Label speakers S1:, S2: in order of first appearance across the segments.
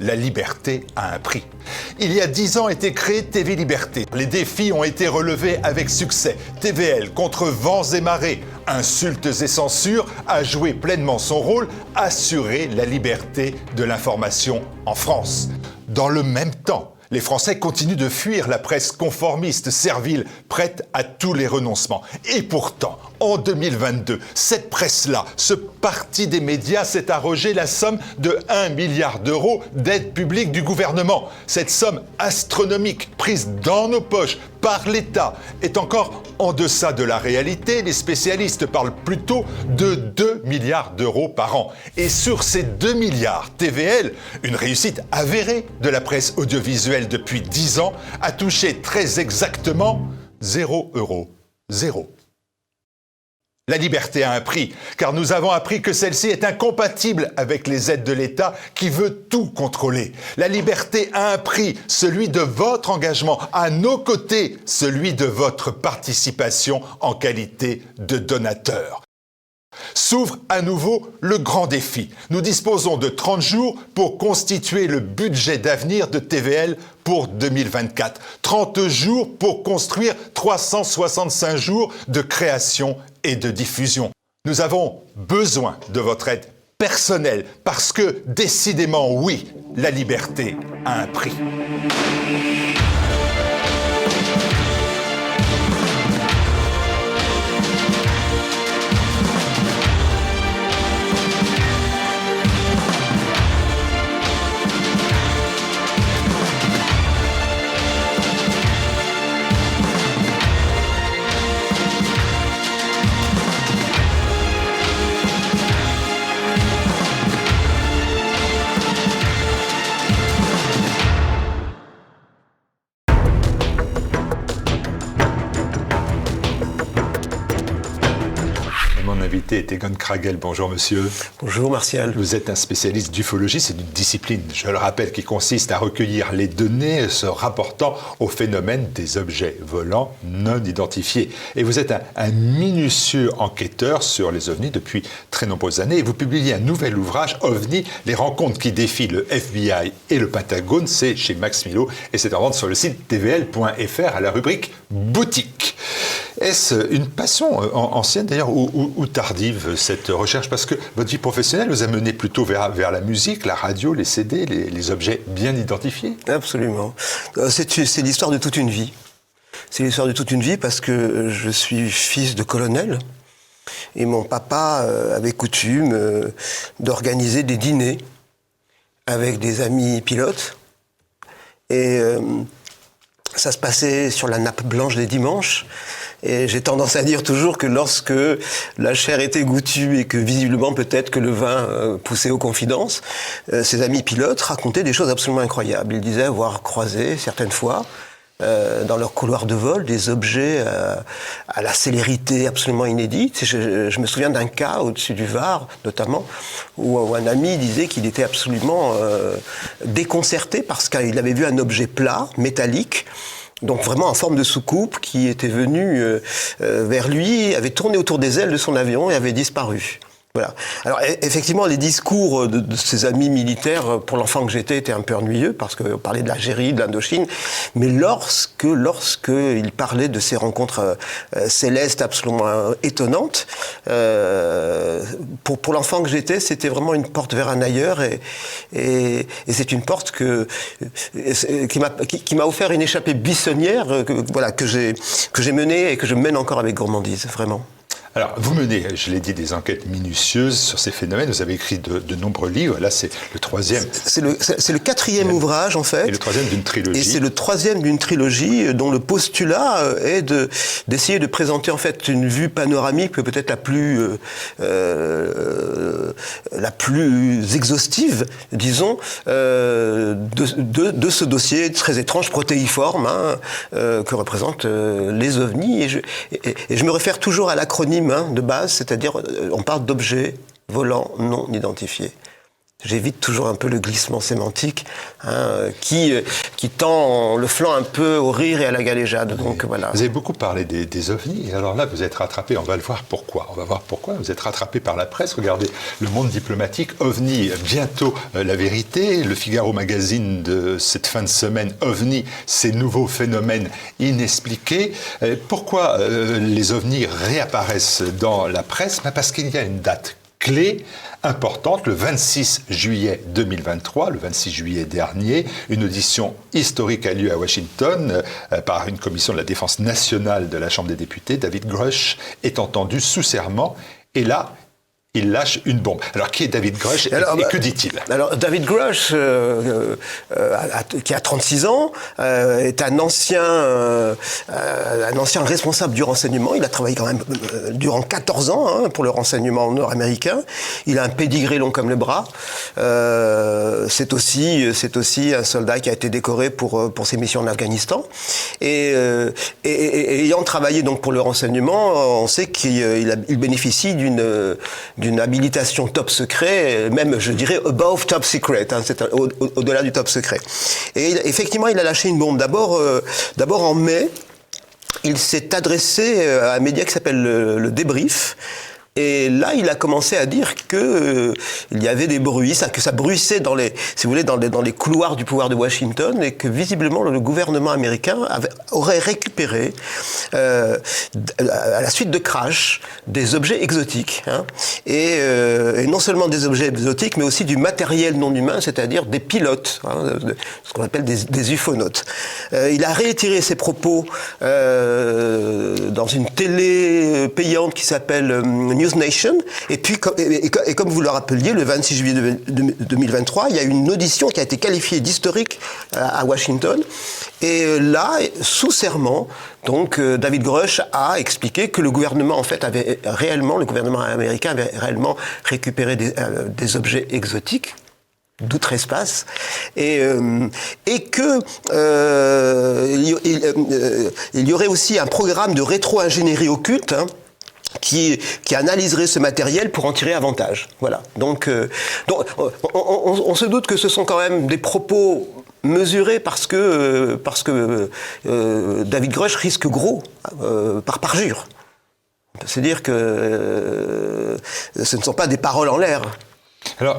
S1: la liberté a un prix. Il y a dix ans été créé TV Liberté. Les défis ont été relevés avec succès. TVL contre vents et marées, insultes et censures a joué pleinement son rôle, assurer la liberté de l'information en France. Dans le même temps, les Français continuent de fuir la presse conformiste, servile, prête à tous les renoncements. Et pourtant, en 2022, cette presse-là, ce parti des médias s'est arrogé la somme de 1 milliard d'euros d'aide publique du gouvernement. Cette somme astronomique, prise dans nos poches par l'État, est encore en deçà de la réalité. Les spécialistes parlent plutôt de 2 milliards d'euros par an. Et sur ces 2 milliards, TVL, une réussite avérée de la presse audiovisuelle depuis 10 ans, a touché très exactement 0 euros. Zéro. La liberté a un prix, car nous avons appris que celle-ci est incompatible avec les aides de l'État qui veut tout contrôler. La liberté a un prix, celui de votre engagement, à nos côtés, celui de votre participation en qualité de donateur. S'ouvre à nouveau le grand défi. Nous disposons de 30 jours pour constituer le budget d'avenir de TVL pour 2024. 30 jours pour construire 365 jours de création et de diffusion. Nous avons besoin de votre aide personnelle parce que décidément oui, la liberté a un prix. Kragel. Bonjour monsieur.
S2: Bonjour Martial.
S1: Vous êtes un spécialiste d'ufologie, c'est une discipline, je le rappelle, qui consiste à recueillir les données se rapportant au phénomène des objets volants non identifiés. Et vous êtes un, minutieux enquêteur sur les ovnis depuis très nombreuses années et vous publiez un nouvel ouvrage, OVNI, les rencontres qui défient le FBI et le Pentagone, c'est chez Max Milo et c'est en vente sur le site tvl.fr à la rubrique boutique. Est-ce une passion euh, ancienne d'ailleurs ou, tardive? Cette recherche Parce que votre vie professionnelle vous a mené plutôt vers, la musique, la radio, les CD, les, objets bien identifiés
S2: Absolument. Euh, c'est l'histoire de toute une vie. C'est l'histoire de toute une vie parce que je suis fils de colonel et mon papa euh, avait coutume d'organiser des dîners avec des amis pilotes. Et ça se passait sur la nappe blanche des dimanches. Et j'ai tendance à dire toujours que lorsque la chair était goûtue et que visiblement peut-être que le vin euh, poussait aux confidences, euh, ses amis pilotes racontaient des choses absolument incroyables. Ils disaient avoir croisé certaines fois euh, dans leur couloir de vol des objets à la célérité absolument inédite. Je, me souviens d'un cas au-dessus du Var, notamment, où, un ami disait qu'il était absolument déconcerté parce qu'il avait vu un objet plat, métallique, donc vraiment en forme de soucoupe qui était venu euh, euh, vers lui, avait tourné autour des ailes de son avion et avait disparu. Voilà. Alors e, effectivement, les discours de, ses amis militaires euh, pour l'enfant que j'étais étaient un peu ennuyeux parce qu'on parlait de l'Algérie, de l'Indochine, mais lorsque lorsque il parlait de ces rencontres euh, euh, célestes absolument étonnantes, pour l'enfant que j'étais, c'était vraiment une porte vers un ailleurs et et, c'est une porte que qui m'a offert une échappée buissonnière que, voilà que j'ai menée et que je mène encore avec gourmandise, vraiment.
S1: Alors, vous menez, je l'ai dit, des enquêtes minutieuses sur ces phénomènes. Vous avez écrit de, nombreux livres. Là, c'est le troisième.
S2: C'est le, le, quatrième ouvrage, en fait.
S1: Et le troisième d'une trilogie.
S2: Et c'est le troisième d'une trilogie dont le postulat euh, est de, d'essayer de présenter, en fait, une vue panoramique peut-être la plus, euh, euh, la plus exhaustive, disons, euh, de, de, de, ce dossier très étrange, protéiforme, hein, euh, que représentent les ovnis. Et je, et, et je me réfère toujours à l'acronyme de base, c'est-à-dire euh, on parle d'objets volants non identifiés. J'évite toujours un peu le glissement sémantique hein, qui, qui tend le flanc un peu au rire et à la galéjade. Donc, voilà.
S1: Vous avez beaucoup parlé des, des, ovnis. Alors là, vous êtes rattrapé, on va le voir pourquoi. On va voir pourquoi. Vous êtes rattrapé par la presse. Regardez le monde diplomatique. OVNI, bientôt euh, la vérité. Le Figaro magazine de cette fin de semaine. OVNI, ces nouveaux phénomènes inexpliqués. Euh, pourquoi euh, les ovnis réapparaissent dans la presse? Ben, Parce qu'il y a une date clé importante le 26 juillet 2023, le 26 juillet dernier. Une audition historique a lieu à Washington euh, par une commission de la défense nationale de la Chambre des députés. David Grush est entendu sous serment et là, il lâche une bombe. Alors, qui est David Grush et,
S2: alors,
S1: que dit-il?
S2: Alors, David Grush, euh, euh, qui a 36 ans, euh, est un ancien, euh, un ancien responsable du renseignement. Il a travaillé quand même euh, durant 14 ans hein, pour le renseignement nord-américain. Il a un pédigré long comme le bras. Euh, c'est aussi, c'est aussi un soldat qui a été décoré pour pour ses missions en Afghanistan. Et, et, et ayant travaillé donc pour le renseignement, on sait qu'il il bénéficie d'une d'une habilitation top secret, même je dirais above top secret, hein, au-delà du top secret. Et effectivement, il a lâché une bombe. D'abord, euh, d'abord en mai, il s'est adressé à un média qui s'appelle le, le Débrief. Et là, il a commencé à dire que euh, il y avait des bruits, ça, que ça bruissait dans les, si vous voulez, dans les, dans les couloirs du pouvoir de Washington, et que visiblement le gouvernement américain avait, aurait récupéré, euh, à la suite de crash, des objets exotiques, hein, et, euh, et, non seulement des objets exotiques, mais aussi du matériel non humain, c'est-à-dire des pilotes, hein, ce qu'on appelle des, des ufonautes. Euh, il a réitéré ses propos euh, dans une télé payante qui s'appelle Nation. Et puis, et, comme vous le rappeliez, le 26 juillet 2023, il y a une audition qui a été qualifiée d'historique à Washington. Et là, sous serment, donc David Grush a expliqué que le gouvernement, en fait, avait réellement, le gouvernement américain avait réellement récupéré des, euh, objets exotiques d'outre-espace, et, euh, que euh, euh, il, y aurait aussi un programme de rétro-ingénierie occulte. Hein, qui, analyserait ce matériel pour en tirer avantage. Voilà. Donc, euh, donc on, se doute que ce sont quand même des propos mesurés parce que, euh, parce que euh, David Grush risque gros par parjure. C'est dire que ce ne sont pas des paroles en l'air.
S1: Alors,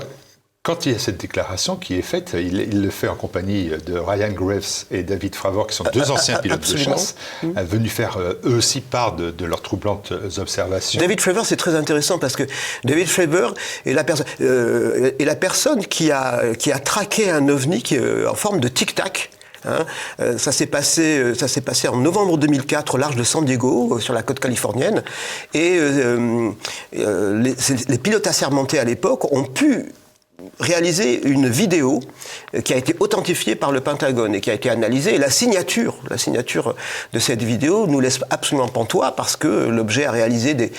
S1: quand il y a cette déclaration qui est faite, il, il, le fait en compagnie de Ryan Graves et David Fravor, qui sont deux anciens pilotes Absolument. de chasse, mmh. venus faire euh, eux aussi part de, de, leurs troublantes observations.
S2: David Fravor, c'est très intéressant parce que David Fravor est la, perso euh, est la personne qui a, qui a traqué un ovni qui, euh, en forme de tic-tac. Hein. Euh, ça s'est passé, ça s'est passé en novembre 2004 au large de San Diego, sur la côte californienne, et euh, les, les pilotes assermentés à l'époque ont pu réalisé une vidéo qui a été authentifiée par le Pentagone et qui a été analysée. Et la signature, la signature de cette vidéo nous laisse absolument pantois parce que l'objet a réalisé des,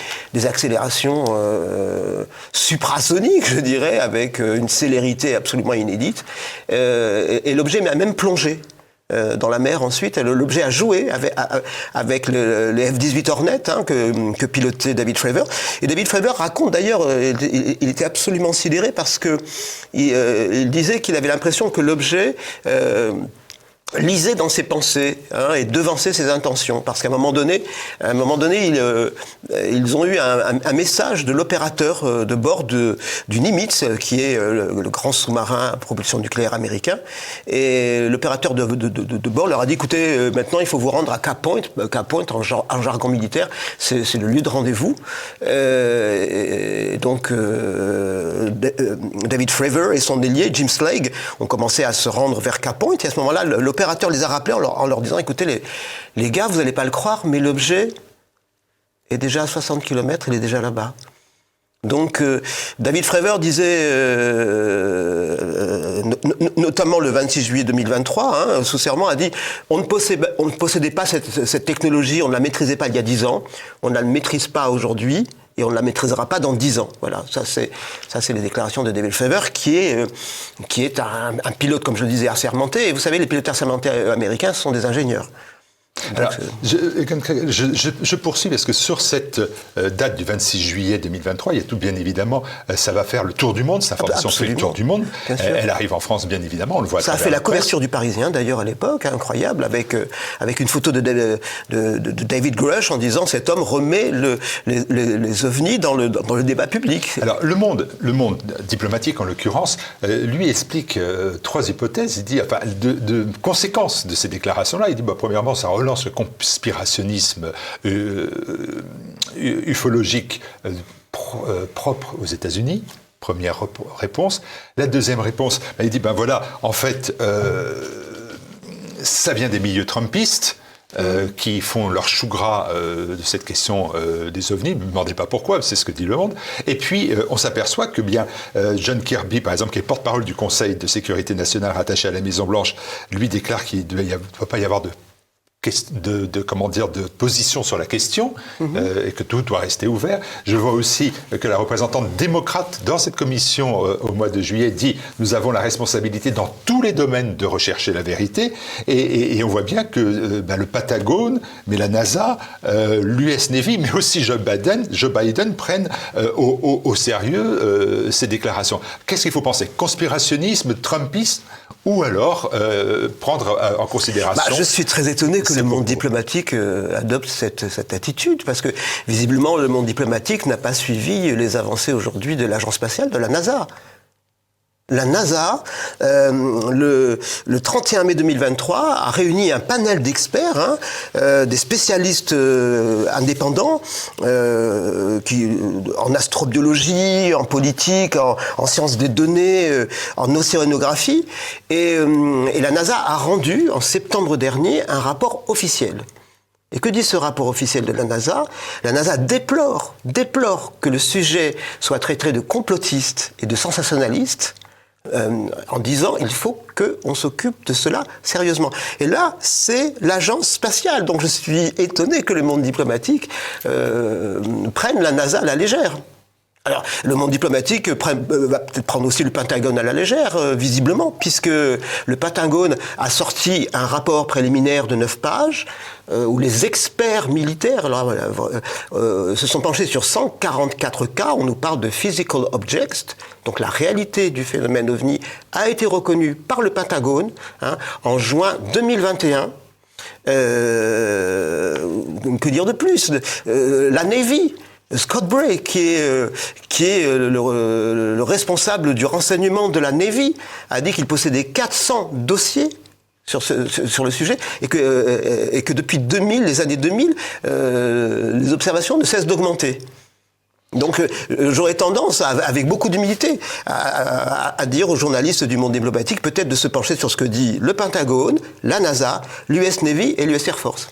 S2: accélérations euh, suprasoniques, je dirais, avec une célérité absolument inédite. Euh, et, et l'objet a même plongé euh, dans la mer ensuite. L'objet a joué avec, le, les F-18 Hornet hein, que, pilotait David Fravor. Et David Fravor raconte d'ailleurs, euh, il, était absolument sidéré parce que il, euh, disait qu'il avait l'impression que l'objet lisait dans ses pensées hein, et devançait ses intentions parce qu'à un moment donné à un moment donné ils, euh, ils ont eu un, message de l'opérateur euh, de bord de, du Nimitz qui est euh, le, grand sous-marin à propulsion nucléaire américain et l'opérateur de, de, de, bord leur a dit écoutez euh, maintenant il faut vous rendre à Cap Point Cap Point en, jar, en jargon militaire c'est le lieu de rendez-vous. Donc David Fravor et son ailier Jim Slade ont commencé à se rendre vers Cap Point et à ce moment-là les a rappelés en leur, disant écoutez, les, gars, vous n'allez pas le croire, mais l'objet est déjà à 60 km, il est déjà là-bas. Donc, euh, David Fravor disait, euh, euh, notamment le 26 juillet 2023, hein, sous serment, a dit on ne, possédait, on ne possédait pas cette, cette, technologie, on ne la maîtrisait pas il y a 10 ans, on ne la maîtrise pas aujourd'hui, et on ne la maîtrisera pas dans 10 ans. Voilà, ça c'est ça c'est les déclarations de David Fravor, qui est euh, qui est un, un, pilote, comme je le disais, assermenté. Et vous savez, les pilotes assermentés américains sont des ingénieurs.
S1: Alors, je, poursuis parce que sur cette euh, date du 26 juillet 2023, il y a tout bien évidemment, euh, ça va faire le tour du monde, cette information fait le tour du monde. Elle arrive en France bien évidemment, on le voit.
S2: Ça a fait la couverture du Parisien d'ailleurs à l'époque, hein, incroyable, avec, euh, avec une photo de, de, de, David Grush en disant cet homme remet le, les, les, ovnis dans le, dans le débat public.
S1: Alors le monde, le monde diplomatique en l'occurrence, lui explique trois hypothèses. Il dit, enfin, de, conséquences de ces déclarations-là. Il dit, bah, premièrement, ça relance ce conspirationnisme euh, euh, ufologique euh, propre aux États-Unis Première réponse. La deuxième réponse, bah, il dit ben voilà, en fait, ça vient des milieux trumpistes. qui font leur chou gras de cette question des ovnis. Ne me demandez pas pourquoi, c'est ce que dit le monde. Et puis, on s'aperçoit que bien John Kirby, par exemple, qui est porte-parole du Conseil de sécurité nationale rattaché à la Maison-Blanche, lui déclare qu'il ne doit pas y avoir de de, de, comment dire de position sur la question mhm. euh, et que tout doit rester ouvert. Je vois aussi que la représentante démocrate dans cette commission euh, au mois de juillet dit nous avons la responsabilité dans tous les domaines de rechercher la vérité et, et, on voit bien que euh, ben, le Patagone, mais la NASA, l'US Navy, mais aussi Joe Biden, Joe Biden prennent au, au, au, sérieux ces déclarations. Qu'est-ce qu'il faut penser? Conspirationnisme, Trumpisme? Ou alors prendre en considération.
S2: Bah, je suis très étonné que le monde diplomatique euh, adopte cette, cette, attitude, parce que visiblement le monde diplomatique n'a pas suivi les avancées aujourd'hui de l'agence spatiale, de la NASA. La NASA, euh, le, le, 31 mai 2023, a réuni un panel d'experts, hein, euh, des spécialistes euh, indépendants, euh, qui, en astrobiologie, en politique, en, en sciences des données, euh, en océanographie, et, et la NASA a rendu en septembre dernier un rapport officiel. Et que dit ce rapport officiel de la NASA? La NASA déplore, déplore que le sujet soit traité de complotiste et de sensationnaliste, euh, en disant il faut qu'on s'occupe de cela sérieusement. Et là, c'est l'agence spatiale. Donc je suis étonné que le monde diplomatique euh, prenne la NASA à la légère. Le monde diplomatique euh, va peut-être prendre aussi le Pentagone à la légère, visiblement, puisque le Pentagone a sorti un rapport préliminaire de 9 pages euh, où les experts militaires euh, euh, se sont penchés sur 144 cas. On nous parle de physical objects, donc la réalité du phénomène ovni a été reconnue par le Pentagone hein, en juin 2021. que dire de plus? La Navy, Scott Bray, qui est, qui est le, le, responsable du renseignement de la Navy, a dit qu'il possédait 400 dossiers sur, sur le sujet et que, euh, et que depuis 2000, les années 2000, euh, les observations ne cessent d'augmenter. Donc euh, j'aurais tendance, avec beaucoup d'humilité, à, à, dire aux journalistes du monde diplomatique peut-être de se pencher sur ce que dit le Pentagone, la NASA, l'US Navy et l'US Air Force.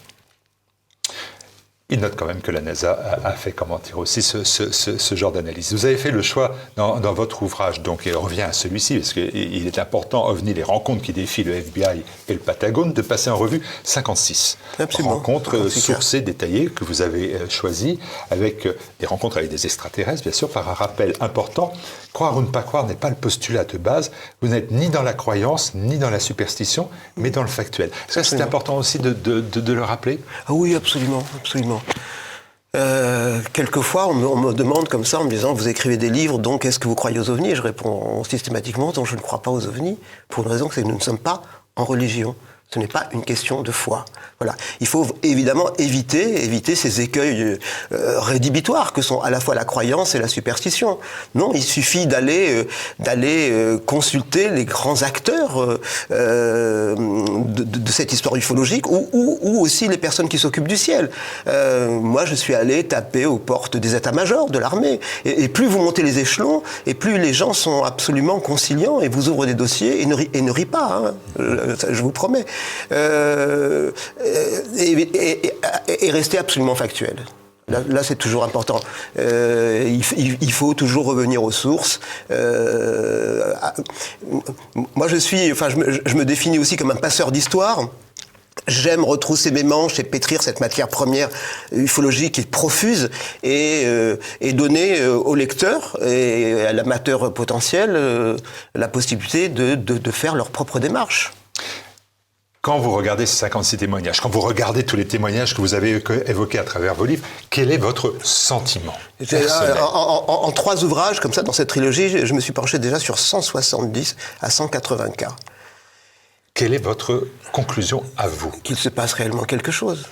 S1: Il note quand même que la NASA a, fait commenter aussi ce, ce, ce, genre d'analyse. Vous avez fait le choix dans, dans, votre ouvrage, donc il revient à celui-ci, parce qu'il est important, OVNI, les rencontres qui défient le FBI et le Patagone, de passer en revue 56 Absolument. rencontres sourcées, détaillées, que vous avez euh, choisies, avec euh, des rencontres avec des extraterrestres, bien sûr, par un rappel important. Croire ou ne pas croire n'est pas le postulat de base. Vous n'êtes ni dans la croyance, ni dans la superstition, mais dans le factuel. Est-ce que c'est important aussi de, de, de, de le rappeler?
S2: Ah Oui, absolument, absolument. Euh, quelquefois, on me, demande comme ça en me disant Vous écrivez des livres, donc est-ce que vous croyez aux ovnis? Je réponds systématiquement Donc je ne crois pas aux ovnis, pour une raison, c'est que nous ne sommes pas en religion. Ce n'est pas une question de foi. Voilà. Il faut évidemment éviter, éviter ces écueils euh, rédhibitoires que sont à la fois la croyance et la superstition. Non, il suffit d'aller euh, euh, consulter les grands acteurs de, de, cette histoire ufologique ou, aussi les personnes qui s'occupent du ciel. moi, je suis allé taper aux portes des états-majors de l'armée. Et, plus vous montez les échelons, et plus les gens sont absolument conciliants et vous ouvrent des dossiers et ne, et ne rient pas. Hein, je vous promets. Euh, et, rester absolument factuel. Là, c'est toujours important. Euh, il, faut toujours revenir aux sources. Euh, moi, je suis, enfin, je me, définis aussi comme un passeur d'histoire. J'aime retrousser mes manches et pétrir cette matière première ufologique qui profuse et, donner au lecteur et à l'amateur potentiel la possibilité de faire leur propre démarche.
S1: Quand vous regardez ces 56 témoignages, quand vous regardez tous les témoignages que vous avez évoqués à travers vos livres, quel est votre sentiment
S2: en, en, trois ouvrages, comme ça, dans cette trilogie, je me suis penché déjà sur 170 à 180 cas.
S1: Quelle est votre conclusion à vous?
S2: Qu'il se passe réellement quelque chose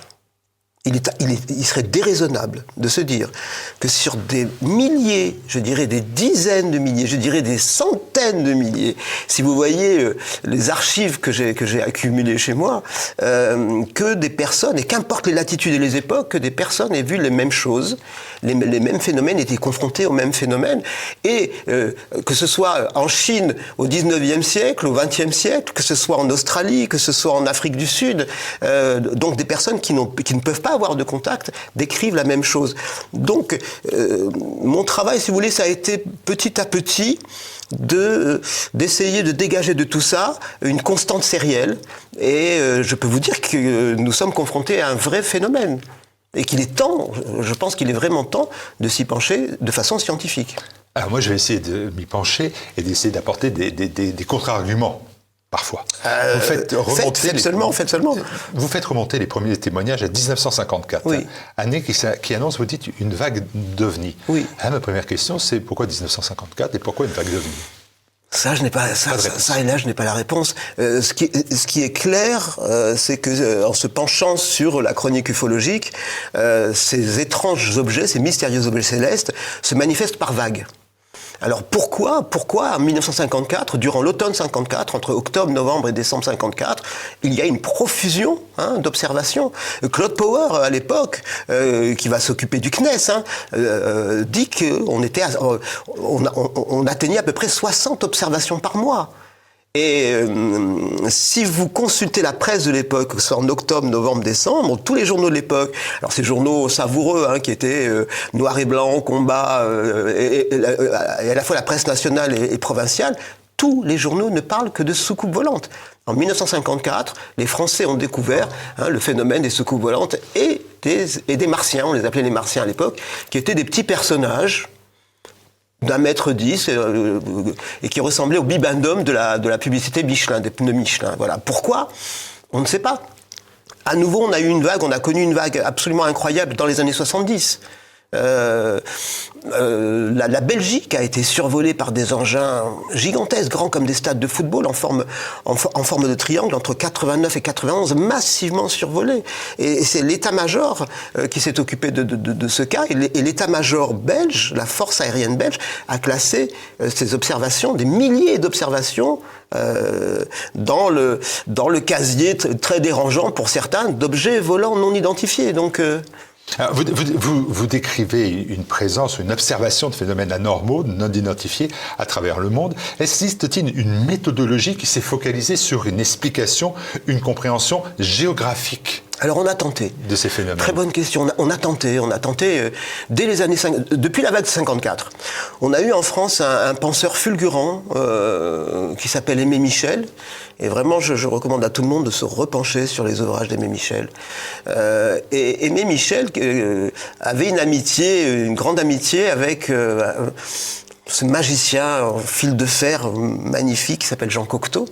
S2: il, serait déraisonnable de se dire que sur des milliers, je dirais des dizaines de milliers, je dirais des centaines de milliers, si vous voyez euh, les archives que j'ai accumulées chez moi, euh, que des personnes et qu'importe les latitudes et les époques, que des personnes aient vu les mêmes choses, les, mêmes phénomènes, étaient confrontés aux mêmes phénomènes, et euh, que ce soit en Chine au 19e siècle, au 20e siècle, que ce soit en Australie, que ce soit en Afrique du Sud, donc des personnes qui ne peuvent pas avoir de contact décrivent la même chose. Donc, euh, mon travail, si vous voulez, ça a été petit à petit de euh, d'essayer de dégager de tout ça une constante sérielle. Et euh, je peux vous dire que nous sommes confrontés à un vrai phénomène. Et qu'il est temps, je pense qu'il est vraiment temps de s'y pencher de façon scientifique.
S1: Alors moi, je vais essayer de m'y pencher et d'essayer d'apporter des, des contre-arguments parfois.
S2: Euh, vous faites remonter les, seulement, faites seulement.
S1: Vous faites remonter les premiers témoignages à 1954, année qui, annonce, vous dites, une vague d'ovnis.
S2: Oui.
S1: Ah, ma première question, c'est pourquoi 1954 et pourquoi une vague d'ovnis?
S2: Ça, je n'ai pas, ça, ça, et là, je n'ai pas la réponse. Euh, ce, qui, ce qui est clair, euh, c'est que en se penchant sur la chronique ufologique, ces étranges objets, ces mystérieux objets célestes, se manifestent par vagues. Alors pourquoi, pourquoi en 1954, durant l'automne 54, entre octobre, novembre et décembre 54, il y a une profusion hein, d'observations? Claude Power, à l'époque, euh, qui va s'occuper du CNES, hein, euh, dit qu'on on, on atteignait à peu près 60 observations par mois. Et euh, si vous consultez la presse de l'époque, que ce soit en octobre, novembre, décembre, tous les journaux de l'époque, alors ces journaux savoureux hein, qui étaient euh, noir et blanc, combat, euh, et, à la fois la presse nationale et, provinciale, tous les journaux ne parlent que de soucoupes volantes. En 1954, les Français ont découvert hein, le phénomène des soucoupes volantes et des, et des martiens, on les appelait les martiens à l'époque, qui étaient des petits personnages d'un mètre dix euh, et qui ressemblait au bibendum de la, de la publicité Michelin, des pneus Michelin. Voilà. Pourquoi On ne sait pas. À nouveau, on a eu une vague, on a connu une vague absolument incroyable dans les années 70. Euh, euh, la, Belgique a été survolée par des engins gigantesques, grands comme des stades de football, en forme, en, forme de triangle, entre 89 et 91, massivement survolés. Et, c'est l'état-major euh, qui s'est occupé de, ce cas. Et l'état-major belge, la force aérienne belge, a classé ces observations, des milliers d'observations, dans, le, dans le casier très dérangeant pour certains d'objets volants non identifiés. Donc,
S1: vous, décrivez une présence, une observation de phénomènes anormaux, non identifiés à travers le monde. Existe-t-il une méthodologie qui s'est focalisée sur une explication, une compréhension géographique?
S2: Alors on a tenté.
S1: De ces phénomènes.
S2: Très bonne question. On a, tenté. On a tenté euh, dès les années 50, depuis la vague de 54. On a eu en France un, penseur fulgurant euh, qui s'appelle Aimé Michel. Et vraiment, je, recommande à tout le monde de se repencher sur les ouvrages d'Aimé Michel. Euh, et Aimé Michel avait une amitié, une grande amitié avec ce magicien en fil de fer magnifique qui s'appelle Jean Cocteau.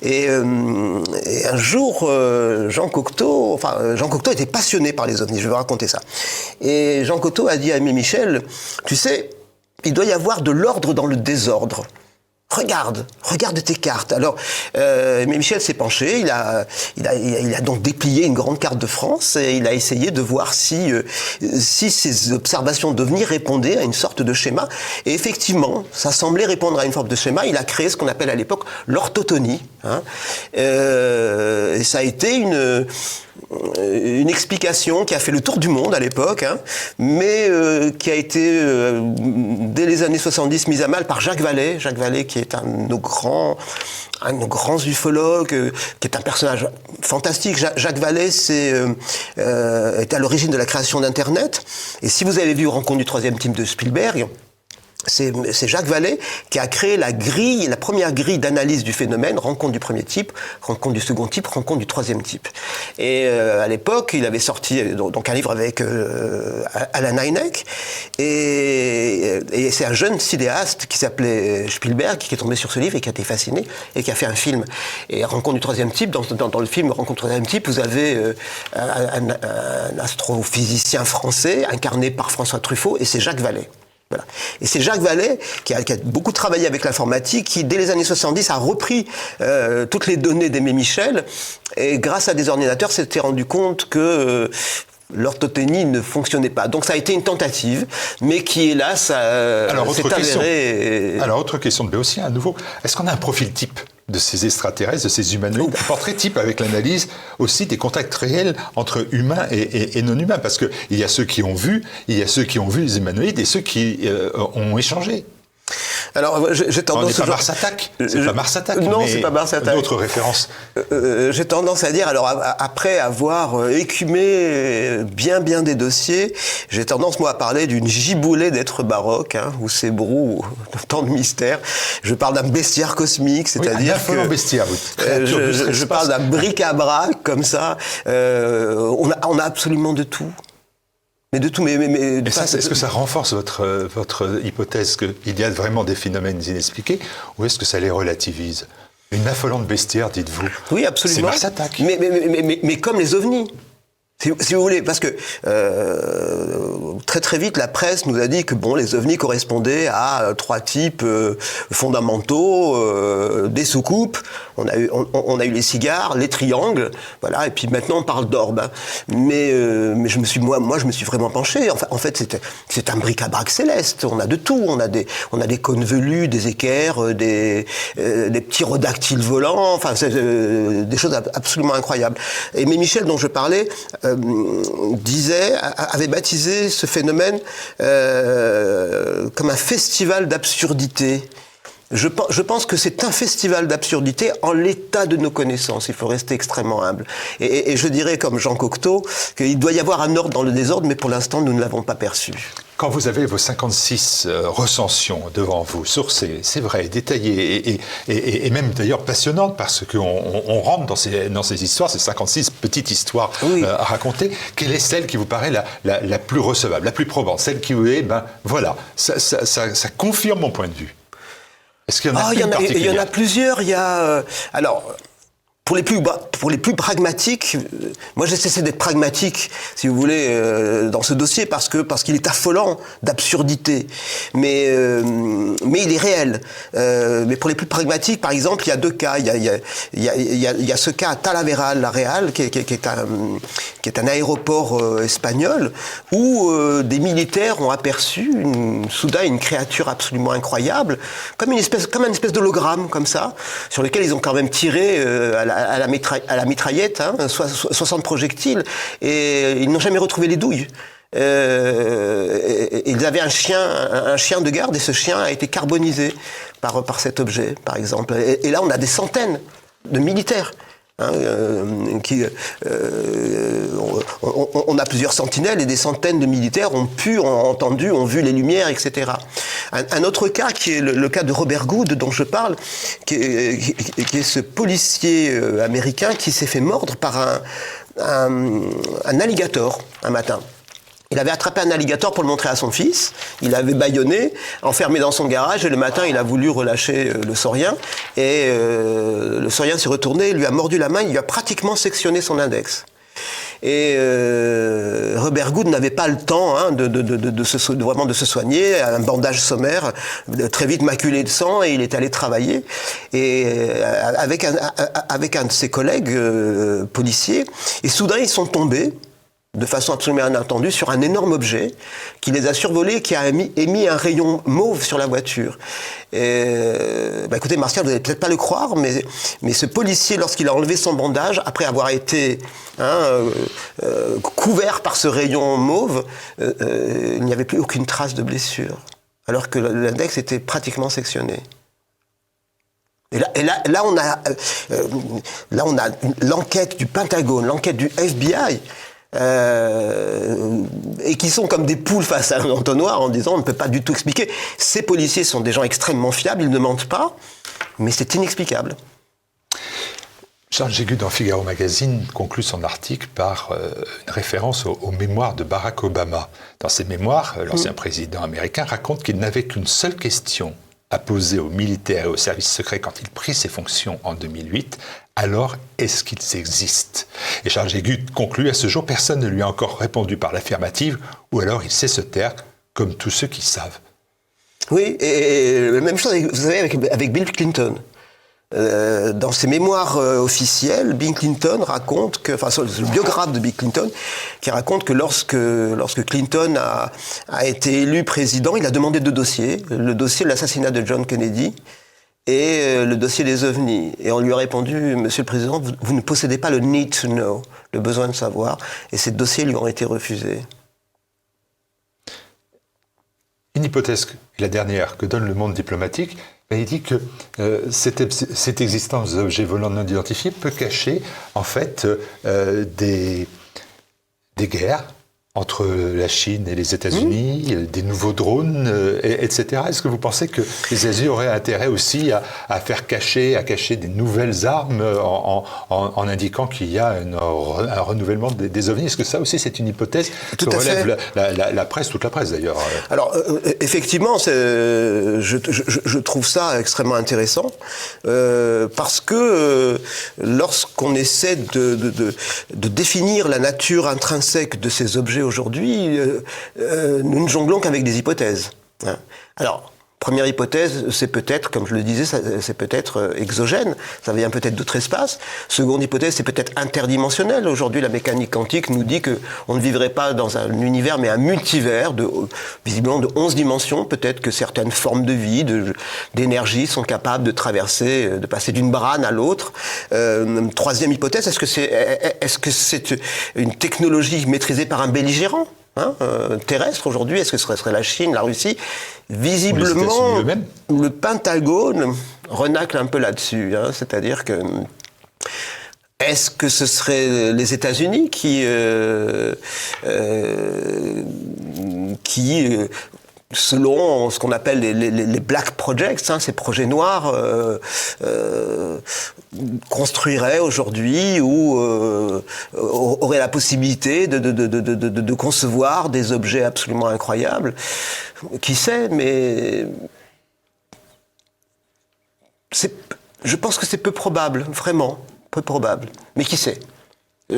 S2: Et, euh, un jour, euh, Jean Cocteau, enfin Jean Cocteau était passionné par les ovnis. Je vais vous raconter ça. Et Jean Cocteau a dit à Aimé Michel, tu sais, il doit y avoir de l'ordre dans le désordre. Regarde, regarde tes cartes. Alors, euh, mais Michel s'est penché, il a, il, a, donc déplié une grande carte de France et il a essayé de voir si, euh, si ces observations d'OVNI répondaient à une sorte de schéma. Et effectivement, ça semblait répondre à une forme de schéma. Il a créé ce qu'on appelle à l'époque l'orthotonie. Hein. Euh, et ça a été une une explication qui a fait le tour du monde à l'époque, hein, mais euh, qui a été, euh, dès les années 70, mise à mal par Jacques Vallée. Jacques Vallée, qui est un de nos grands, un de nos ufologues, qui est un personnage fantastique. Jacques Vallée c'est, est à l'origine de la création d'Internet. Et si vous avez vu Rencontre du troisième team de Spielberg, c'est Jacques Vallée qui a créé la grille, la première grille d'analyse du phénomène, rencontre du premier type, rencontre du second type, rencontre du troisième type. Et euh, à l'époque, il avait sorti euh, donc un livre avec euh, Alan Hynek, et, et c'est un jeune cinéaste qui s'appelait Spielberg qui est tombé sur ce livre et qui a été fasciné et qui a fait un film. Et rencontre du troisième type, dans, dans, le film Rencontre du troisième type, vous avez un, un, un astrophysicien français incarné par François Truffaut, et c'est Jacques Vallée. Et c'est Jacques Vallée, qui a, beaucoup travaillé avec l'informatique, qui, dès les années 70, a repris euh, toutes les données d'Aimé Michel, et grâce à des ordinateurs, s'était rendu compte que... Euh, l'orthothénie ne fonctionnait pas. Donc ça a été une tentative, mais qui hélas euh, s'est avérée.
S1: Alors autre question de Béotien à nouveau. Est-ce qu'on a un profil type de ces extraterrestres, de ces humanoïdes, un portrait type avec l'analyse aussi des contacts réels entre humains et, non humains, parce qu'il y a ceux qui ont vu, il y a ceux qui ont vu les humanoïdes et ceux qui euh, ont échangé.
S2: Alors, j'ai tendance.
S1: C'est pas Mars Attack. C'est pas Mars Attack.
S2: Non, c'est pas Mars Attack.
S1: D'autres références.
S2: Euh, euh, j'ai tendance à dire, alors après avoir euh, écumé bien bien des dossiers, j'ai tendance moi à parler d'une giboulée d'êtres baroques, hein, où c'est brou, tant de mystères. Je parle d'un bestiaire cosmique, c'est-à-dire
S1: oui, un
S2: que
S1: bestiaire.
S2: je, je, parle d'un bric-à-brac comme ça. on, a, on a absolument de tout.
S1: Mais de tout, mais, mais, est-ce que ça renforce votre, votre hypothèse qu'il y a vraiment des phénomènes inexpliqués, ou est-ce que ça les relativise? Une affolante bestiaire, dites-vous.
S2: Oui, absolument.
S1: C'est Mars Attack.
S2: Mais, mais, mais, comme les ovnis. Si, vous voulez, parce que euh, très très vite, la presse nous a dit que bon, les ovnis correspondaient à euh, trois types euh, fondamentaux, euh, des soucoupes, on a, eu, on, a eu les cigares, les triangles, voilà, et puis maintenant on parle d'orbes. Hein. Mais, euh, mais je me suis, moi, moi, je me suis vraiment penché. Enfin, en fait, c'est, c'est un bric-à-brac céleste. On a de tout. On a des, on a des cônes velus, des équerres, des, des petits rodactyles volants. Enfin, c'est, des choses absolument incroyables. Et mais Michel, dont je parlais, euh, disait, avait baptisé ce phénomène euh, comme un festival d'absurdité. Je, pense que c'est un festival d'absurdité en l'état de nos connaissances. Il faut rester extrêmement humble. Et, je dirais, comme Jean Cocteau, qu'il doit y avoir un ordre dans le désordre, mais pour l'instant, nous ne l'avons pas perçu.
S1: Quand vous avez vos 56 euh, recensions devant vous, sourcées, c'est vrai, détaillées, et, même d'ailleurs passionnantes, parce qu'on rentre dans ces, dans ces histoires, ces 56 petites histoires euh, à raconter, quelle est celle qui vous paraît la, plus recevable, la plus probante, celle qui vous est, ben voilà, ça, ça confirme mon point de vue.
S2: Est-ce qu'il y en a, il y, en a il y en a plusieurs. Il y a euh, alors pour les plus pour les plus pragmatiques, euh, moi j'ai cessé d'être pragmatique, si vous voulez, euh, dans ce dossier parce que parce qu'il est affolant d'absurdité, mais euh, mais il est réel. mais pour les plus pragmatiques, par exemple, il y a deux cas. Il y a il y a il y a, ce cas à Talaveral, la Real, qui est, qui, un qui est un aéroport espagnol où des militaires ont aperçu une, soudain une créature absolument incroyable, comme une espèce comme un espèce d'hologramme comme ça, sur lequel ils ont quand même tiré à la à, la, mitraillette, hein, 60 projectiles, et ils n'ont jamais retrouvé les douilles. Euh, ils avaient un chien, un chien de garde, et ce chien a été carbonisé par cet objet, par exemple. Et, là, on a des centaines de militaires. Hein, euh, euh, on, a plusieurs sentinelles et des centaines de militaires ont pu, ont entendu, ont vu les lumières, etc. Un, autre cas qui est le, cas de Robert Good dont je parle, qui est, ce policier euh, américain qui s'est fait mordre par un, alligator un matin. Il avait attrapé un alligator pour le montrer à son fils. Il l'avait bâillonné, enfermé dans son garage, et le matin, il a voulu relâcher le saurien. Et le saurien s'est retourné, lui a mordu la main, il lui a pratiquement sectionné son index. Et euh, Robert Good n'avait pas le temps hein, de, se, vraiment de se soigner, un bandage sommaire, très vite maculé de sang, et il est allé travailler. Et euh, avec, un, avec un de ses collègues euh, policiers, et soudain ils sont tombés de façon absolument inattendue sur un énorme objet qui les a survolés, qui a émis, un rayon mauve sur la voiture. Et, bah écoutez, Martial, vous n'allez peut-être pas le croire, mais, mais ce policier, lorsqu'il a enlevé son bandage, après avoir été hein, euh, euh, couvert par ce rayon mauve, euh, il n'y avait plus aucune trace de blessure, alors que l'index était pratiquement sectionné. Et là, et là, là, on a l'enquête du Pentagone, l'enquête du FBI euh, et qui sont comme des poules face à un entonnoir en disant on ne peut pas du tout expliquer. Ces policiers sont des gens extrêmement fiables, ils ne mentent pas, mais c'est inexplicable.
S1: Charles Jégu dans Figaro Magazine conclut son article par euh, une référence aux, mémoires de Barack Obama. Dans ses mémoires, euh, l'ancien mm. président américain raconte qu'il n'avait qu'une seule question poser aux militaires et aux services secrets quand il prit ses fonctions en 2008. Alors, est-ce qu'ils existent Et Charles Jégu conclut à ce jour, personne ne lui a encore répondu par l'affirmative, ou alors il sait se taire, comme tous ceux qui savent.
S2: Oui, et, la même chose, vous savez, avec Bill Clinton. Euh, dans ses mémoires euh, officielles, Bill Clinton raconte que, enfin, le biographe de Bill Clinton, qui raconte que lorsque, lorsque Clinton a, a été élu président, il a demandé deux dossiers. Le dossier de l'assassinat de John Kennedy et euh, le dossier des ovnis. Et on lui a répondu, Monsieur le Président, vous, vous, ne possédez pas le need to know, le besoin de savoir, et ces dossiers lui ont été refusés.
S1: Une hypothèse, la dernière, que donne le monde diplomatique, il dit que euh, cette, existence d'objets volants non identifiés peut cacher en fait euh, des, des guerres, entre la Chine et les États-Unis, mmh. des nouveaux drones, euh, etc. Est-ce que vous pensez que les États-Unis auraient intérêt aussi à, faire cacher, à cacher des nouvelles armes en, indiquant qu'il y a un, renouvellement des, ovnis? Est-ce que ça aussi c'est une hypothèse
S2: Tout que relève
S1: la, presse, toute la presse d'ailleurs?
S2: Alors euh, euh, effectivement, je, je, trouve ça extrêmement intéressant parce que lorsqu'on essaie de, de, de définir la nature intrinsèque de ces objets aujourd'hui, euh, euh, nous ne jonglons qu'avec des hypothèses. Hein. Première hypothèse, c'est peut-être, comme je le disais, c'est peut-être euh, exogène, ça vient peut-être d'autres espaces. Seconde hypothèse, c'est peut-être interdimensionnel. Aujourd'hui, la mécanique quantique nous dit que on ne vivrait pas dans un univers, mais un multivers de, visiblement de 11 dimensions. Peut-être que certaines formes de vie, d'énergie sont capables de traverser, de passer d'une brane à l'autre. troisième hypothèse, est-ce que c'est une technologie maîtrisée par un belligérant? Hein, euh, terrestre aujourd'hui, est-ce que ce serait la Chine, la Russie? Visiblement, le Pentagone renacle un peu là-dessus. Hein, c'est-à-dire que est-ce que ce serait les États-Unis qui, euh, euh, qui selon ce qu'on appelle les, black projects, hein, ces projets noirs, euh, euh, construiraient aujourd'hui ou euh, auraient la possibilité de, de, concevoir des objets absolument incroyables. Qui sait, mais je pense que c'est peu probable, vraiment, peu probable. Mais qui sait?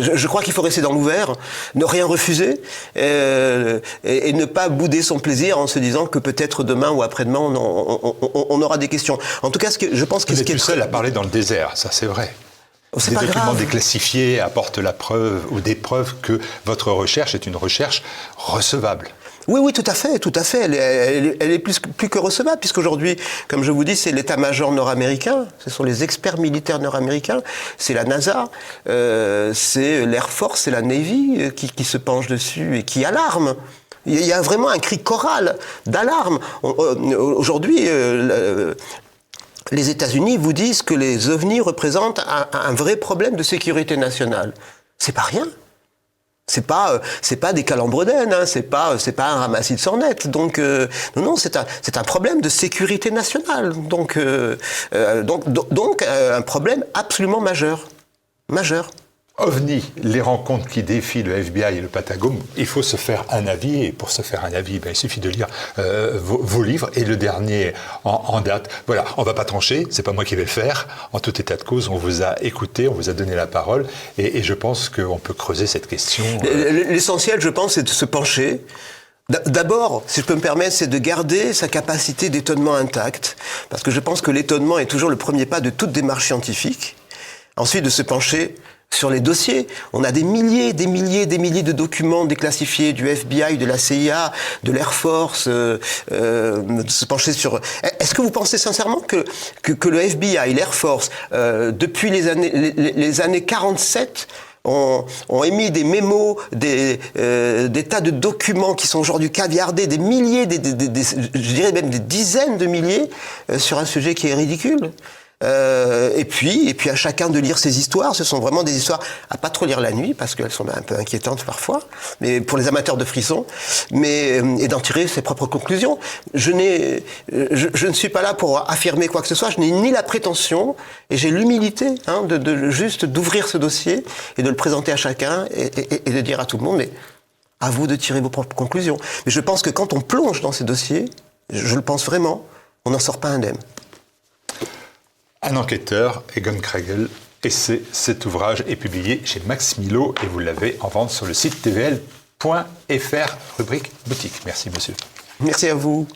S2: Je, crois qu'il faut rester dans l'ouvert, ne rien refuser euh, et, ne pas bouder son plaisir en se disant que peut-être demain ou après-demain on, aura des questions. En tout cas, ce que, je pense que
S1: ce
S2: qui
S1: est seul à parler dans le désert, ça c'est vrai. Oh, des documents déclassifiés apportent la preuve ou des preuves que votre recherche est une recherche recevable.
S2: Oui, oui, tout à fait, tout à fait. Elle est, plus, que recevable, puisqu'aujourd'hui, comme je vous dis, c'est l'état-major nord-américain, ce sont les experts militaires nord-américains, c'est la NASA, euh, c'est l'Air Force, c'est la Navy euh, qui, se penche dessus et qui alarme. Il y a vraiment un cri choral d'alarme. Aujourd'hui, euh, les États-Unis vous disent que les ovnis représentent un, un vrai problème de sécurité nationale. C'est pas rien. C'est pas euh, c'est pas des calembredaines, hein, c'est pas euh, c'est pas un ramassis de sornettes. Donc euh, non non c'est un c'est un problème de sécurité nationale. Donc donc donc un problème absolument majeur majeur.
S1: OVNI, les rencontres qui défient le FBI et le Patagone, il faut se faire un avis. Et pour se faire un avis, ben, il suffit de lire euh, vos, livres. Et le dernier en, date, voilà, on va pas trancher, c'est pas moi qui vais le faire. En tout état de cause, on vous a écouté, on vous a donné la parole. Et, je pense qu'on peut creuser cette question.
S2: Euh. L'essentiel, je pense, c'est de se pencher. D'abord, si je peux me permettre, c'est de garder sa capacité d'étonnement intacte. Parce que je pense que l'étonnement est toujours le premier pas de toute démarche scientifique. Ensuite, de se pencher sur les dossiers. On a des milliers, des milliers, des milliers de documents déclassifiés du FBI, de la CIA, de l'Air Force, euh, euh, se pencher sur. Est-ce que vous pensez sincèrement que que, le FBI, l'Air Force, euh, depuis les années les, années 47 ont, ont, émis des mémos, des, des, tas de documents qui sont aujourd'hui caviardés, des milliers, des, je dirais même des dizaines de milliers sur un sujet qui est ridicule? Euh, et puis, et puis à chacun de lire ses histoires. Ce sont vraiment des histoires à pas trop lire la nuit parce qu'elles sont un peu inquiétantes parfois, mais pour les amateurs de frissons, mais euh, et d'en tirer ses propres conclusions. Je n'ai, euh, je, ne suis pas là pour affirmer quoi que ce soit. Je n'ai ni la prétention et j'ai l'humilité hein, de, juste d'ouvrir ce dossier et de le présenter à chacun et de dire à tout le monde, mais à vous de tirer vos propres conclusions. Mais je pense que quand on plonge dans ces dossiers, je le pense vraiment, on n'en sort pas indemne.
S1: Un enquêteur, Egon Kregel, et cet ouvrage est publié chez Max Milo et vous l'avez en vente sur le site tvl.fr, rubrique boutique. Merci monsieur.
S2: Merci à vous.